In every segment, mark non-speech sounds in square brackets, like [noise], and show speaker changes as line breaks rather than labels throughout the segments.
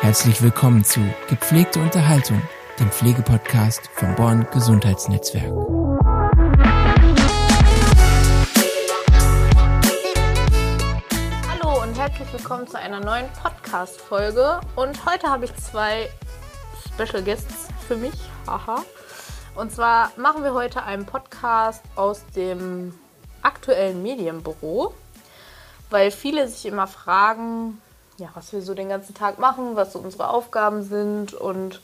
Herzlich willkommen zu Gepflegte Unterhaltung, dem Pflegepodcast vom Born Gesundheitsnetzwerk.
Hallo und herzlich willkommen zu einer neuen Podcast-Folge. Und heute habe ich zwei Special Guests für mich. Haha. Und zwar machen wir heute einen Podcast aus dem aktuellen Medienbüro, weil viele sich immer fragen, ja, was wir so den ganzen Tag machen, was so unsere Aufgaben sind. Und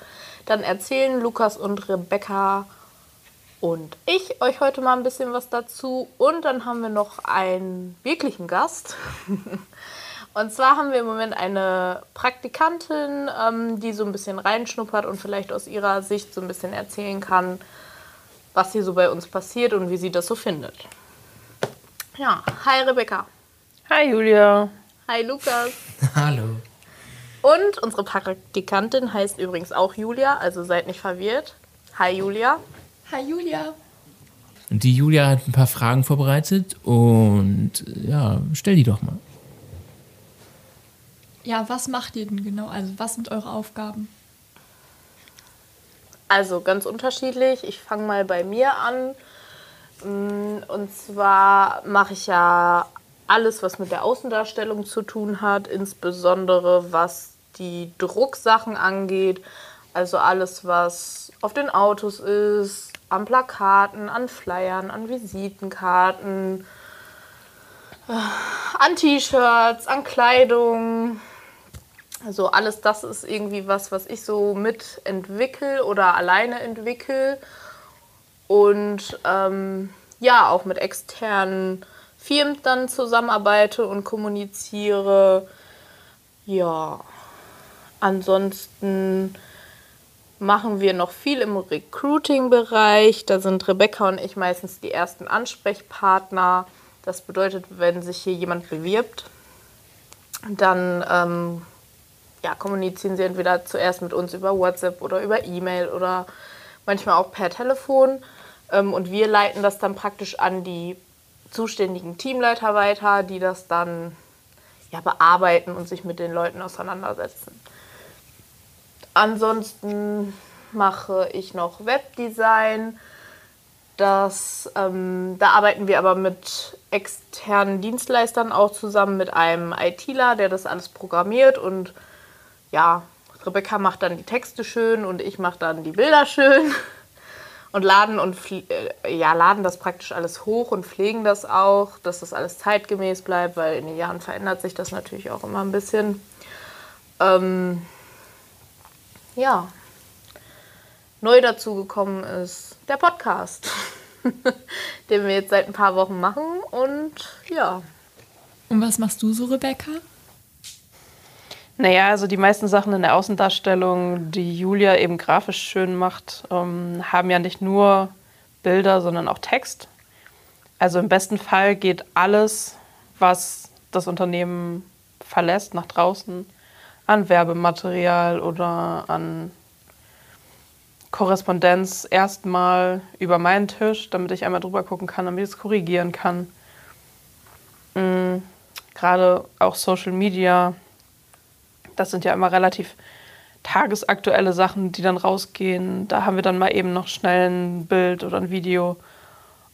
dann erzählen Lukas und Rebecca und ich euch heute mal ein bisschen was dazu. Und dann haben wir noch einen wirklichen Gast. [laughs] und zwar haben wir im Moment eine Praktikantin, ähm, die so ein bisschen reinschnuppert und vielleicht aus ihrer Sicht so ein bisschen erzählen kann, was hier so bei uns passiert und wie sie das so findet. Ja, hi Rebecca.
Hi Julia.
Hi Lukas. [laughs]
Hallo.
Und unsere Praktikantin heißt übrigens auch Julia, also seid nicht verwirrt. Hi Julia.
Hi Julia.
Und die Julia hat ein paar Fragen vorbereitet und ja, stell die doch mal.
Ja, was macht ihr denn genau? Also was sind eure Aufgaben?
Also ganz unterschiedlich. Ich fange mal bei mir an. Mm, Und zwar mache ich ja alles, was mit der Außendarstellung zu tun hat, insbesondere was die Drucksachen angeht. Also alles, was auf den Autos ist, an Plakaten, an Flyern, an Visitenkarten, an T-Shirts, an Kleidung. Also alles das ist irgendwie was, was ich so mitentwickle oder alleine entwickle. Und ähm, ja, auch mit externen Firmen dann zusammenarbeite und kommuniziere. Ja, ansonsten machen wir noch viel im Recruiting-Bereich. Da sind Rebecca und ich meistens die ersten Ansprechpartner. Das bedeutet, wenn sich hier jemand bewirbt, dann ähm, ja, kommunizieren sie entweder zuerst mit uns über WhatsApp oder über E-Mail oder manchmal auch per Telefon. Ähm, und wir leiten das dann praktisch an die zuständigen Teamleiter weiter, die das dann ja, bearbeiten und sich mit den Leuten auseinandersetzen. Ansonsten mache ich noch Webdesign. Das, ähm, da arbeiten wir aber mit externen Dienstleistern auch zusammen, mit einem ITler, der das alles programmiert. Und ja, Rebecca macht dann die Texte schön und ich mache dann die Bilder schön. [laughs] Und laden, und äh, ja, laden das praktisch alles hoch und pflegen das auch, dass das alles zeitgemäß bleibt, weil in den Jahren verändert sich das natürlich auch immer ein bisschen. Ähm, ja, neu dazugekommen ist der Podcast, [laughs] den wir jetzt seit ein paar Wochen machen. Und ja,
Und was machst du so, Rebecca?
Naja, also die meisten Sachen in der Außendarstellung, die Julia eben grafisch schön macht, ähm, haben ja nicht nur Bilder, sondern auch Text. Also im besten Fall geht alles, was das Unternehmen verlässt, nach draußen an Werbematerial oder an Korrespondenz erstmal über meinen Tisch, damit ich einmal drüber gucken kann, damit ich es korrigieren kann. Mm, Gerade auch Social Media, das sind ja immer relativ tagesaktuelle Sachen, die dann rausgehen. Da haben wir dann mal eben noch schnell ein Bild oder ein Video.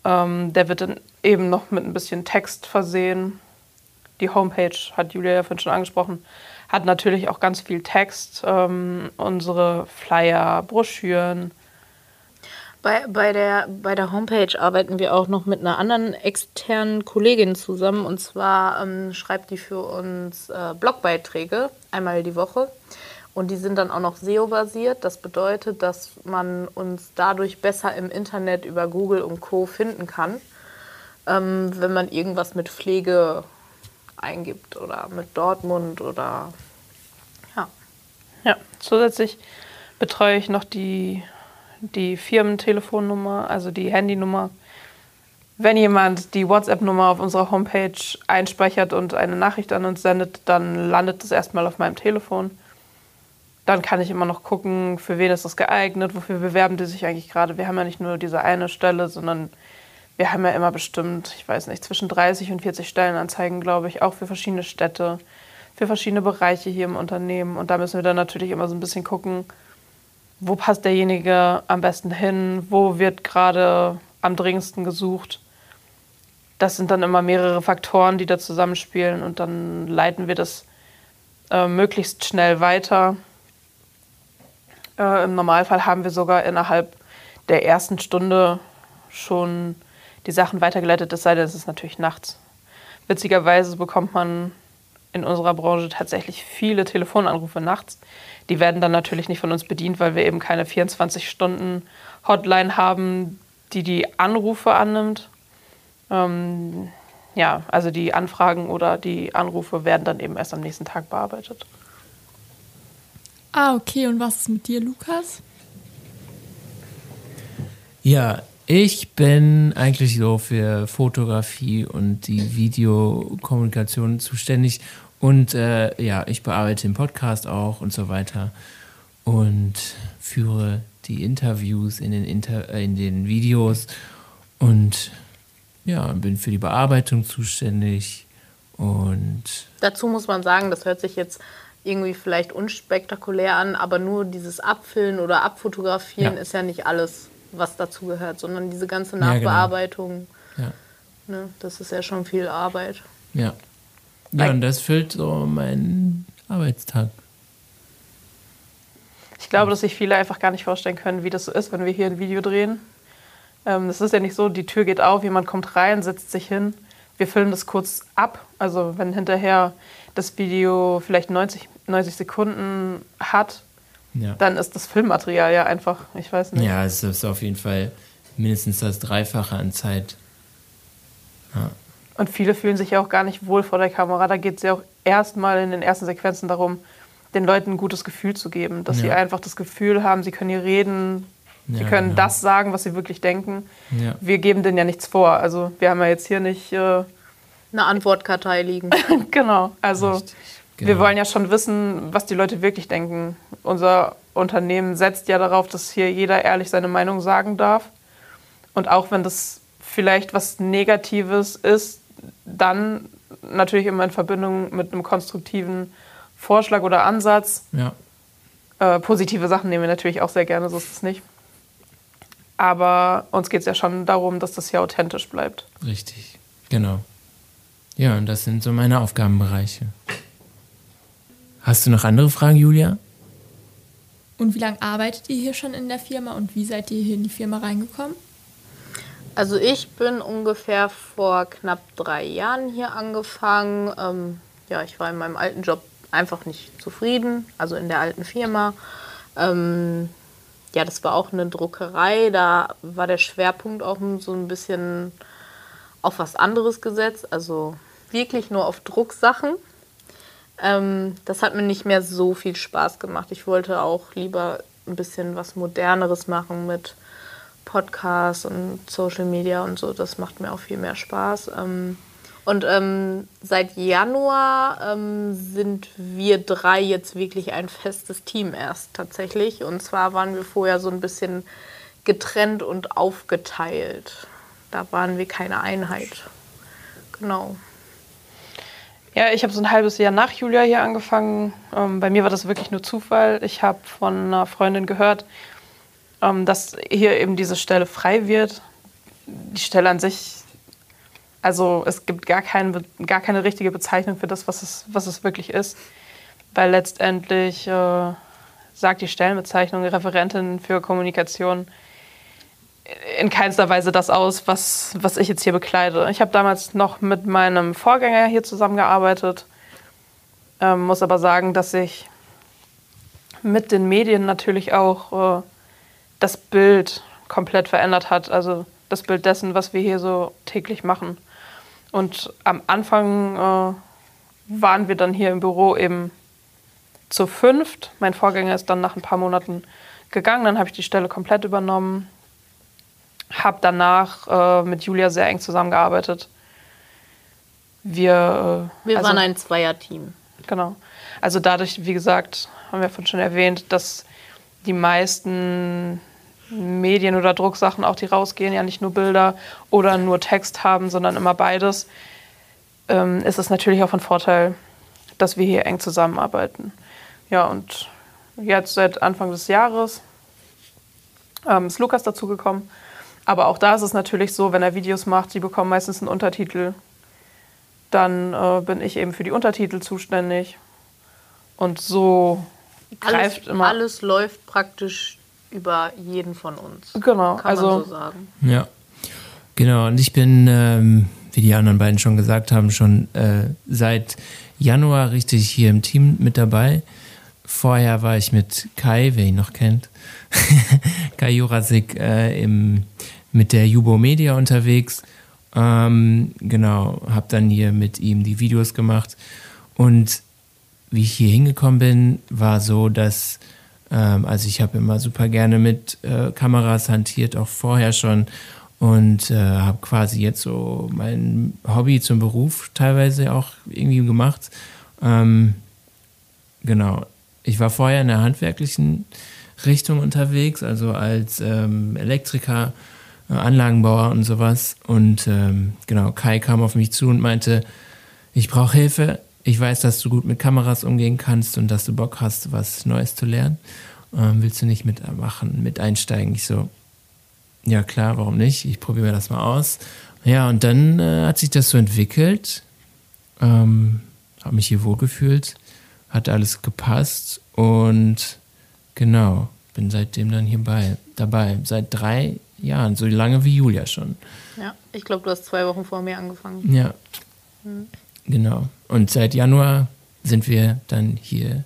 Ähm, der wird dann eben noch mit ein bisschen Text versehen. Die Homepage, hat Julia ja vorhin schon angesprochen, hat natürlich auch ganz viel Text. Ähm, unsere Flyer, Broschüren.
Bei, bei, der, bei der Homepage arbeiten wir auch noch mit einer anderen externen Kollegin zusammen. Und zwar ähm, schreibt die für uns äh, Blogbeiträge einmal die Woche. Und die sind dann auch noch SEO-basiert. Das bedeutet, dass man uns dadurch besser im Internet über Google und Co. finden kann, ähm, wenn man irgendwas mit Pflege eingibt oder mit Dortmund oder ja.
Ja, zusätzlich betreue ich noch die, die Firmentelefonnummer, also die Handynummer. Wenn jemand die WhatsApp-Nummer auf unserer Homepage einspeichert und eine Nachricht an uns sendet, dann landet es erstmal auf meinem Telefon. Dann kann ich immer noch gucken, für wen ist das geeignet, wofür bewerben die sich eigentlich gerade. Wir haben ja nicht nur diese eine Stelle, sondern wir haben ja immer bestimmt, ich weiß nicht, zwischen 30 und 40 Stellenanzeigen, glaube ich, auch für verschiedene Städte. für verschiedene Bereiche hier im Unternehmen. Und da müssen wir dann natürlich immer so ein bisschen gucken, wo passt derjenige am besten hin, wo wird gerade am dringendsten gesucht. Das sind dann immer mehrere Faktoren, die da zusammenspielen und dann leiten wir das äh, möglichst schnell weiter. Äh, Im Normalfall haben wir sogar innerhalb der ersten Stunde schon die Sachen weitergeleitet, es sei denn, es ist natürlich nachts. Witzigerweise bekommt man in unserer Branche tatsächlich viele Telefonanrufe nachts. Die werden dann natürlich nicht von uns bedient, weil wir eben keine 24-Stunden-Hotline haben, die die Anrufe annimmt. Ähm, ja, also die Anfragen oder die Anrufe werden dann eben erst am nächsten Tag bearbeitet.
Ah, okay. Und was ist mit dir, Lukas?
Ja, ich bin eigentlich so für Fotografie und die Videokommunikation zuständig. Und äh, ja, ich bearbeite den Podcast auch und so weiter. Und führe die Interviews in den, Inter äh, in den Videos. Und ja, bin für die Bearbeitung zuständig. Und
Dazu muss man sagen, das hört sich jetzt irgendwie vielleicht unspektakulär an, aber nur dieses Abfilmen oder Abfotografieren
Ja.
ist ja nicht alles, was dazu gehört, sondern diese ganze
Ja, genau.
Nachbearbeitung,
ja,
ne, das ist ja schon viel Arbeit.
ja. Ja, und das füllt so meinen Arbeitstag.
Ich glaube, dass sich viele einfach gar nicht vorstellen können, wie das so ist, wenn wir hier ein Video drehen. Ähm, das ist ja nicht so, die Tür geht auf, jemand kommt rein, setzt sich hin. Wir filmen das kurz ab. Also wenn hinterher das Video vielleicht 90, 90 Sekunden hat,
Ja.
dann ist das Filmmaterial ja einfach, ich weiß nicht.
Ja, es ist auf jeden Fall mindestens das Dreifache an Zeit. Ja,
Und viele fühlen sich ja auch gar nicht wohl vor der Kamera. Da geht es ja auch erstmal in den ersten Sequenzen darum, den Leuten ein gutes Gefühl zu geben. Dass sie
Ja.
einfach das Gefühl haben, sie können hier reden, sie können
genau.
das sagen, was sie wirklich denken.
Ja.
Wir geben denen ja nichts vor. Also wir haben ja jetzt hier nicht, äh,
Eine Antwortkartei liegen. [laughs]
genau. Also
Richtig,
wir
genau.
wollen ja schon wissen, was die Leute wirklich denken. Unser Unternehmen setzt ja darauf, dass hier jeder ehrlich seine Meinung sagen darf. Und auch wenn das vielleicht was Negatives ist, dann natürlich immer in Verbindung mit einem konstruktiven Vorschlag oder Ansatz.
ja.
Äh, positive Sachen nehmen wir natürlich auch sehr gerne, so ist es nicht. Aber uns geht es ja schon darum, dass das hier authentisch bleibt.
Richtig, genau. Ja, und das sind so meine Aufgabenbereiche. Hast du noch andere Fragen, Julia?
Und wie lange arbeitet ihr hier schon in der Firma und wie seid ihr hier in die Firma reingekommen?
Also ich bin ungefähr vor knapp drei Jahren hier angefangen. Ähm, ja, ich war in meinem alten Job einfach nicht zufrieden, also in der alten Firma. Ähm, ja, das war auch eine Druckerei. Da war der Schwerpunkt auch so ein bisschen auf was anderes gesetzt, also wirklich nur auf Drucksachen. Ähm, das hat mir nicht mehr so viel Spaß gemacht. Ich wollte auch lieber ein bisschen was Moderneres machen mit Podcasts und Social Media und so. Das macht mir auch viel mehr Spaß. Ähm, und ähm, seit Januar ähm, sind wir drei jetzt wirklich ein festes Team erst tatsächlich. Und zwar waren wir vorher so ein bisschen getrennt und aufgeteilt. Da waren wir keine Einheit. Genau.
Ja, ich habe so ein halbes Jahr nach Julia hier angefangen. Ähm, bei mir war das wirklich nur Zufall. Ich habe von einer Freundin gehört, ähm, dass hier eben diese Stelle frei wird. Die Stelle an sich, also es gibt gar, kein, gar keine richtige Bezeichnung für das, was es, was es wirklich ist. Weil letztendlich äh, sagt die Stellenbezeichnung Referentin für Kommunikation in keinster Weise das aus, was, was ich jetzt hier bekleide. Ich habe damals noch mit meinem Vorgänger hier zusammengearbeitet, ähm, muss aber sagen, dass sich mit den Medien natürlich auch äh, das Bild komplett verändert hat. Also das Bild dessen, was wir hier so täglich machen. Und am Anfang äh, waren wir dann hier im Büro eben zu fünft. Mein Vorgänger ist dann nach ein paar Monaten gegangen, dann habe ich die Stelle komplett übernommen habe danach äh, mit Julia sehr eng zusammengearbeitet. Wir, äh,
Wir
also,
waren ein Zweierteam.
Genau. Also dadurch, wie gesagt, haben wir vorhin schon erwähnt, dass die meisten Medien oder Drucksachen, auch die rausgehen, ja nicht nur Bilder oder nur Text haben, sondern immer beides, ähm, ist es natürlich auch von Vorteil, dass wir hier eng zusammenarbeiten. Ja, und jetzt seit Anfang des Jahres ähm, ist Lukas dazugekommen. Aber auch da ist es natürlich so, wenn er Videos macht, die bekommen meistens einen Untertitel. Dann äh, bin ich eben für die Untertitel zuständig. Und so
Alles,
greift immer.
alles läuft praktisch über jeden von uns.
Genau,
Kann
also
man so sagen.
Ja, genau. Und ich bin, ähm, wie die anderen beiden schon gesagt haben, schon äh, seit Januar richtig hier im Team mit dabei. Vorher war ich mit Kai, wer ihn noch kennt, [laughs] Kai Jurasik äh, im, mit der Jubo Media unterwegs. Ähm, genau, habe dann hier mit ihm die Videos gemacht. Und wie ich hier hingekommen bin, war so, dass ähm, also ich habe immer super gerne mit äh, Kameras hantiert, auch vorher schon. Und äh, habe quasi jetzt so mein Hobby zum Beruf teilweise auch irgendwie gemacht. Ähm, genau. Ich war vorher in der handwerklichen Richtung unterwegs, also als ähm, Elektriker, Anlagenbauer und sowas. Und ähm, genau, Kai kam auf mich zu und meinte, ich brauche Hilfe. Ich weiß, dass du gut mit Kameras umgehen kannst und dass du Bock hast, was Neues zu lernen. Ähm, willst du nicht mitmachen, mit einsteigen? Ich so, ja klar, warum nicht? Ich probiere mir das mal aus. Ja, und dann äh, hat sich das so entwickelt. Ähm, habe mich hier wohlgefühlt, hat alles gepasst und genau, bin seitdem dann hierbei dabei. Seit drei Jahren, so lange wie Julia schon.
Ja, ich glaube, du hast zwei Wochen vor mir angefangen.
Ja. Genau. Und seit Januar sind wir dann hier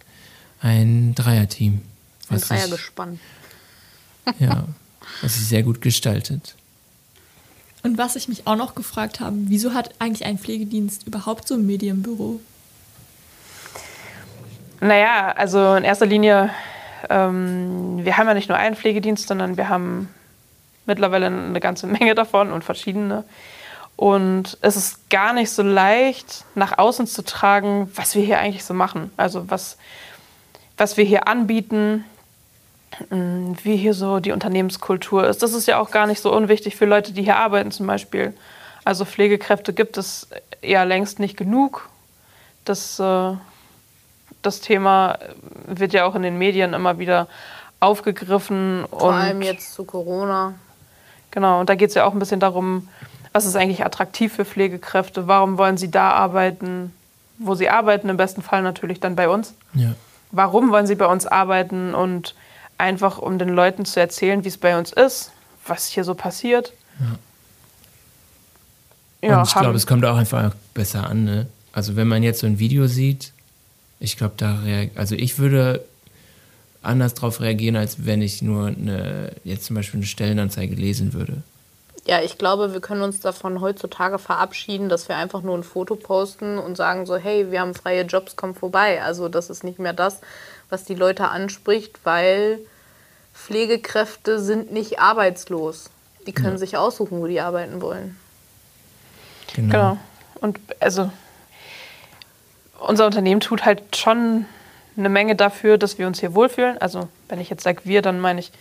ein Dreierteam.
Ein Dreiergespann.
ja, was sich sehr gut gestaltet.
Und was ich mich auch noch gefragt habe, wieso hat eigentlich ein Pflegedienst überhaupt so ein Medienbüro?
Naja, also in erster Linie, ähm, wir haben ja nicht nur einen Pflegedienst, sondern wir haben mittlerweile eine ganze [laughs] Menge davon und verschiedene. Und es ist gar nicht so leicht, nach außen zu tragen, was wir hier eigentlich so machen. Also was, was wir hier anbieten, mh, wie hier so die Unternehmenskultur ist. Das ist ja auch gar nicht so unwichtig für Leute, die hier arbeiten zum Beispiel. Also Pflegekräfte gibt es ja längst nicht genug. Das, äh, das Thema wird ja auch in den Medien immer wieder aufgegriffen.
Vor allem jetzt zu Corona.
Genau, und da geht es ja auch ein bisschen darum, was ist eigentlich attraktiv für Pflegekräfte, warum wollen sie da arbeiten, wo sie arbeiten, im besten Fall natürlich dann bei uns.
Ja.
Warum wollen sie bei uns arbeiten und einfach um den Leuten zu erzählen, wie es bei uns ist, was hier so passiert. Ja,
und ich glaube, es kommt auch einfach besser an. Ne? Also wenn man jetzt so ein Video sieht, ich glaube, da also ich würde anders drauf reagieren, als wenn ich nur eine, jetzt zum Beispiel eine Stellenanzeige lesen würde.
Ja, ich glaube, wir können uns davon heutzutage verabschieden, dass wir einfach nur ein Foto posten und sagen so, hey, wir haben freie Jobs, komm vorbei. Also das ist nicht mehr das, was die Leute anspricht, weil Pflegekräfte sind nicht arbeitslos. Die können sich aussuchen, wo die arbeiten wollen.
Genau.
Genau. Und also unser Unternehmen tut halt schon eine Menge dafür, dass wir uns hier wohlfühlen. Also wenn ich jetzt sage wir, dann meine ich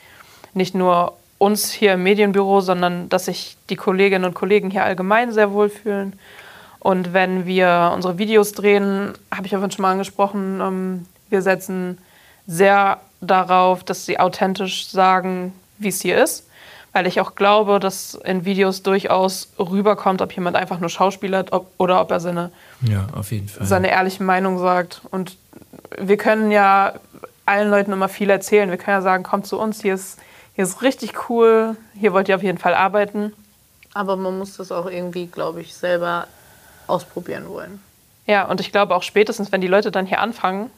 nicht nur uns hier im Medienbüro, sondern dass sich die Kolleginnen und Kollegen hier allgemein sehr wohlfühlen. Und wenn wir unsere Videos drehen, habe ich ja schon mal angesprochen, ähm, wir setzen sehr darauf, dass sie authentisch sagen, wie es hier ist. Weil ich auch glaube, dass in Videos durchaus rüberkommt, ob jemand einfach nur schauspielert ob, oder ob er seine,
Ja, auf jeden Fall.
seine ehrliche Meinung sagt. Und wir können ja allen Leuten immer viel erzählen. Wir können ja sagen, kommt zu uns, hier ist, hier ist richtig cool, hier wollt ihr auf jeden Fall arbeiten.
Aber man muss das auch irgendwie, glaube ich, selber ausprobieren wollen.
Ja, und ich glaube auch spätestens, wenn die Leute dann hier anfangen,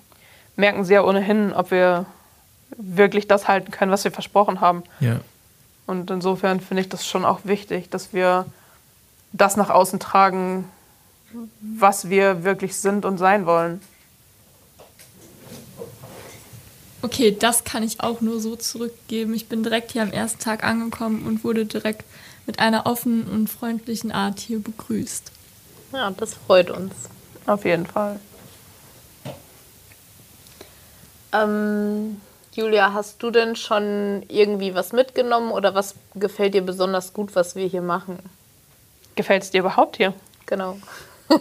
merken sie ja ohnehin, ob wir wirklich das halten können, was wir versprochen haben.
ja.
Und insofern finde ich das schon auch wichtig, dass wir das nach außen tragen, was wir wirklich sind und sein wollen.
Okay, das kann ich auch nur so zurückgeben. Ich bin direkt hier am ersten Tag angekommen und wurde direkt mit einer offenen und freundlichen Art hier begrüßt.
Ja, das freut uns.
Auf jeden Fall.
Ähm, Julia, hast du denn schon irgendwie was mitgenommen oder was gefällt dir besonders gut, was wir hier machen?
Gefällt es dir überhaupt hier?
Genau. [laughs]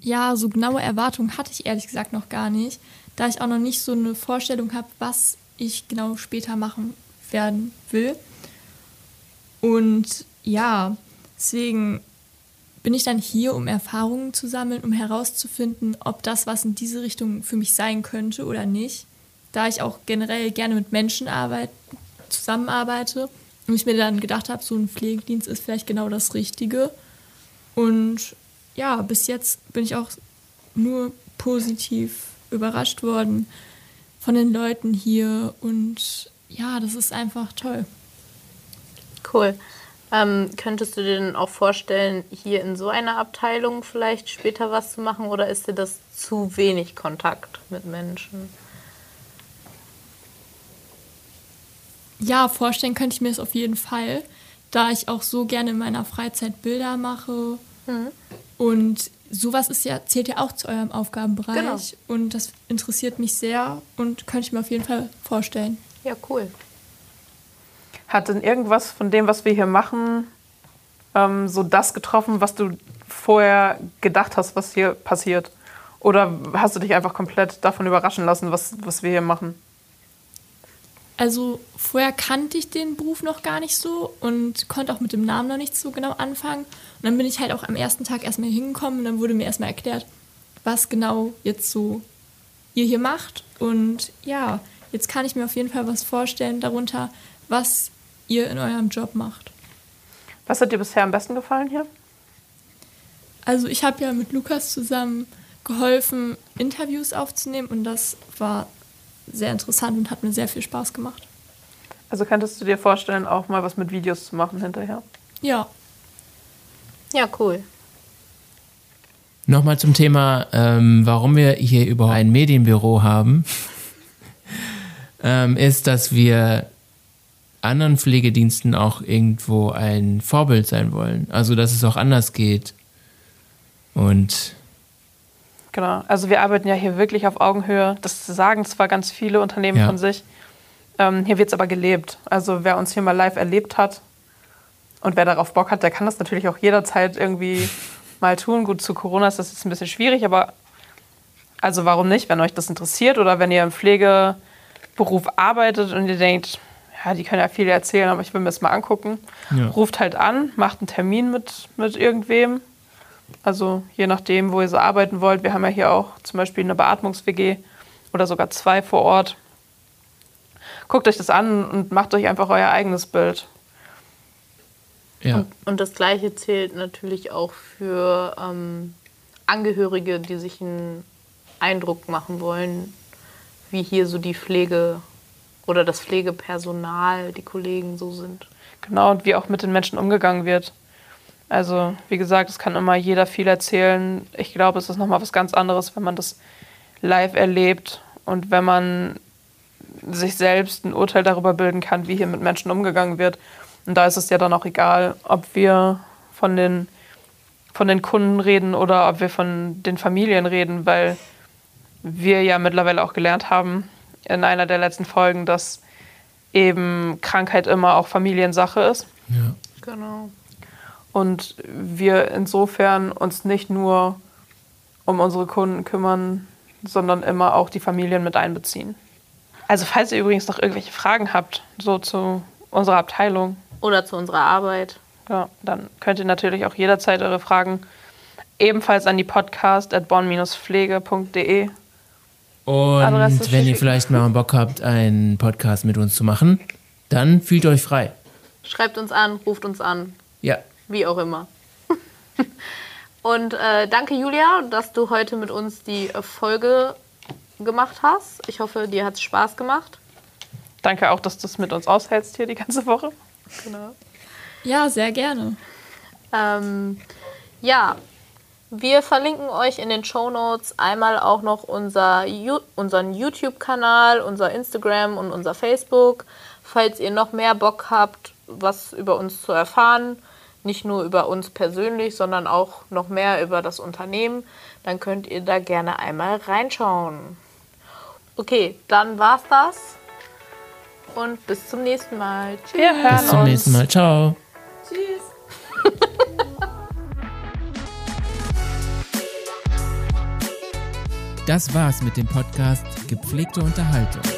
ja, so genaue Erwartungen hatte ich ehrlich gesagt noch gar nicht, da ich auch noch nicht so eine Vorstellung habe, was ich genau später machen werden will. Und ja, deswegen bin ich dann hier, um Erfahrungen zu sammeln, um herauszufinden, ob das was in diese Richtung für mich sein könnte oder nicht. Da ich auch generell gerne mit Menschen arbeite, zusammenarbeite und ich mir dann gedacht habe, so ein Pflegedienst ist vielleicht genau das Richtige. Und ja, bis jetzt bin ich auch nur positiv überrascht worden von den Leuten hier und ja, das ist einfach toll.
Cool. Ähm, könntest du dir denn auch vorstellen, hier in so einer Abteilung vielleicht später was zu machen oder ist dir das zu wenig Kontakt mit Menschen?
Ja, vorstellen könnte ich mir das auf jeden Fall, da ich auch so gerne in meiner Freizeit Bilder mache. Mhm. Und sowas ist ja, zählt ja auch zu eurem Aufgabenbereich. Genau. Und das interessiert mich sehr und könnte ich mir auf jeden Fall vorstellen.
Ja, cool.
Hat denn irgendwas von dem, was wir hier machen, ähm, so das getroffen, was du vorher gedacht hast, was hier passiert? Oder hast du dich einfach komplett davon überraschen lassen, was, was wir hier machen?
Also vorher kannte ich den Beruf noch gar nicht so und konnte auch mit dem Namen noch nicht so genau anfangen. Und dann bin ich halt auch am ersten Tag erstmal hingekommen und dann wurde mir erstmal erklärt, was genau jetzt so ihr hier macht. Und ja, jetzt kann ich mir auf jeden Fall was vorstellen darunter, was ihr in eurem Job macht.
Was hat dir bisher am besten gefallen hier?
Also ich habe ja mit Lukas zusammen geholfen, Interviews aufzunehmen und das war sehr interessant und hat mir sehr viel Spaß gemacht.
Also könntest du dir vorstellen, auch mal was mit Videos zu machen hinterher?
Ja.
Ja, cool.
Nochmal zum Thema, ähm, warum wir hier überhaupt ein Medienbüro haben, [laughs] ähm, ist, dass wir anderen Pflegediensten auch irgendwo ein Vorbild sein wollen. Also, dass es auch anders geht. Und.
Genau, also wir arbeiten ja hier wirklich auf Augenhöhe. Das sagen zwar ganz viele Unternehmen ja. von sich, ähm, hier wird es aber gelebt. Also, wer uns hier mal live erlebt hat und wer darauf Bock hat, der kann das natürlich auch jederzeit irgendwie [laughs] mal tun. Gut, zu Corona ist das jetzt ein bisschen schwierig, aber also warum nicht, wenn euch das interessiert oder wenn ihr im Pflegeberuf arbeitet und ihr denkt, ja, die können ja viel erzählen, aber ich will mir das mal angucken. Ja. Ruft halt an, macht einen Termin mit, mit irgendwem. Also je nachdem, wo ihr so arbeiten wollt. Wir haben ja hier auch zum Beispiel eine Beatmungs-WG oder sogar zwei vor Ort. Guckt euch das an und macht euch einfach euer eigenes Bild.
Ja. Und, und das Gleiche zählt natürlich auch für ähm, Angehörige, die sich einen Eindruck machen wollen, wie hier so die Pflege oder das Pflegepersonal, die Kollegen so sind.
Genau, und wie auch mit den Menschen umgegangen wird. Also, wie gesagt, es kann immer jeder viel erzählen. Ich glaube, es ist nochmal was ganz anderes, wenn man das live erlebt und wenn man sich selbst ein Urteil darüber bilden kann, wie hier mit Menschen umgegangen wird. Und da ist es ja dann auch egal, ob wir von den, von den Kunden reden oder ob wir von den Familien reden, weil wir ja mittlerweile auch gelernt haben, in einer der letzten Folgen, dass eben Krankheit immer auch Familiensache ist.
Ja.
Genau.
Und wir insofern uns nicht nur um unsere Kunden kümmern, sondern immer auch die Familien mit einbeziehen. Also falls ihr übrigens noch irgendwelche Fragen habt, so zu unserer Abteilung.
Oder zu unserer Arbeit.
Ja, dann könnt ihr natürlich auch jederzeit eure Fragen ebenfalls an die podcast at bon-pflege.de
und wenn ihr vielleicht mal Bock habt, einen Podcast mit uns zu machen, dann fühlt euch frei.
Schreibt uns an, ruft uns an.
Ja.
Wie auch immer. [laughs] Und äh, danke, Julia, dass du heute mit uns die Folge gemacht hast. Ich hoffe, dir hat es Spaß gemacht.
Danke auch, dass du es mit uns aushältst hier die ganze Woche.
Genau.
Ja, sehr gerne.
Ähm, ja, wir verlinken euch in den Show Notes einmal auch noch unser, unseren YouTube-Kanal, unser Instagram und unser Facebook. Falls ihr noch mehr Bock habt, was über uns zu erfahren, nicht nur über uns persönlich, sondern auch noch mehr über das Unternehmen, dann könnt ihr da gerne einmal reinschauen. Okay, dann war's das. Und bis zum nächsten Mal.
Tschüss. Wir hören
bis zum uns. nächsten Mal. Ciao.
Tschüss.
Das war's mit dem Podcast Gepflegte Unterhaltung.